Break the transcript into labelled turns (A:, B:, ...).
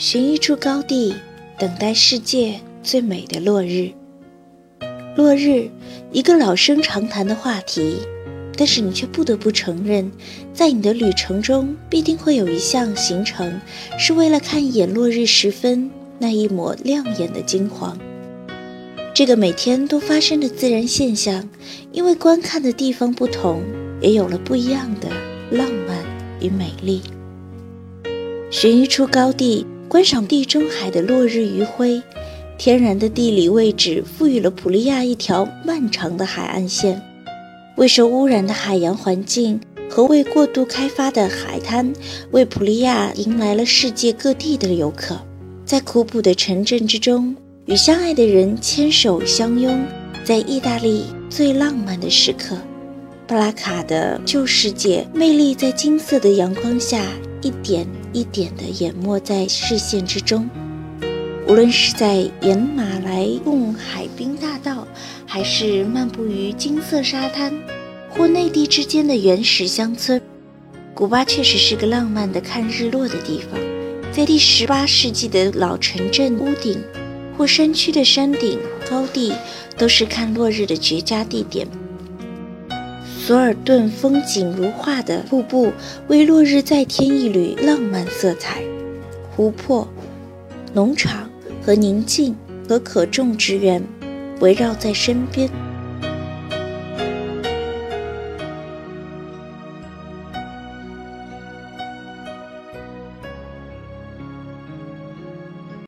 A: 寻一处高地，等待世界最美的落日。落日，一个老生常谈的话题，但是你却不得不承认，在你的旅程中，必定会有一项行程，是为了看一眼落日时分那一抹亮眼的金黄。这个每天都发生的自然现象，因为观看的地方不同，也有了不一样的浪漫与美丽。寻一处高地，观赏地中海的落日余晖。天然的地理位置赋予了普利亚一条漫长的海岸线，未受污染的海洋环境和未过度开发的海滩，为普利亚迎来了世界各地的游客。在古朴的城镇之中，与相爱的人牵手相拥，在意大利最浪漫的时刻，布拉卡的旧世界魅力在金色的阳光下一点一点地淹没在视线之中。无论是在沿马来贡海滨大道，还是漫步于金色沙滩，或内地之间的原始乡村，古巴确实是个浪漫的看日落的地方。在第十八世纪的老城镇屋顶，或山区的山顶高地，都是看落日的绝佳地点。索尔顿风景如画的瀑布，为落日再添一缕浪漫色彩。湖泊，农场。和宁静和可种植园围绕在身边。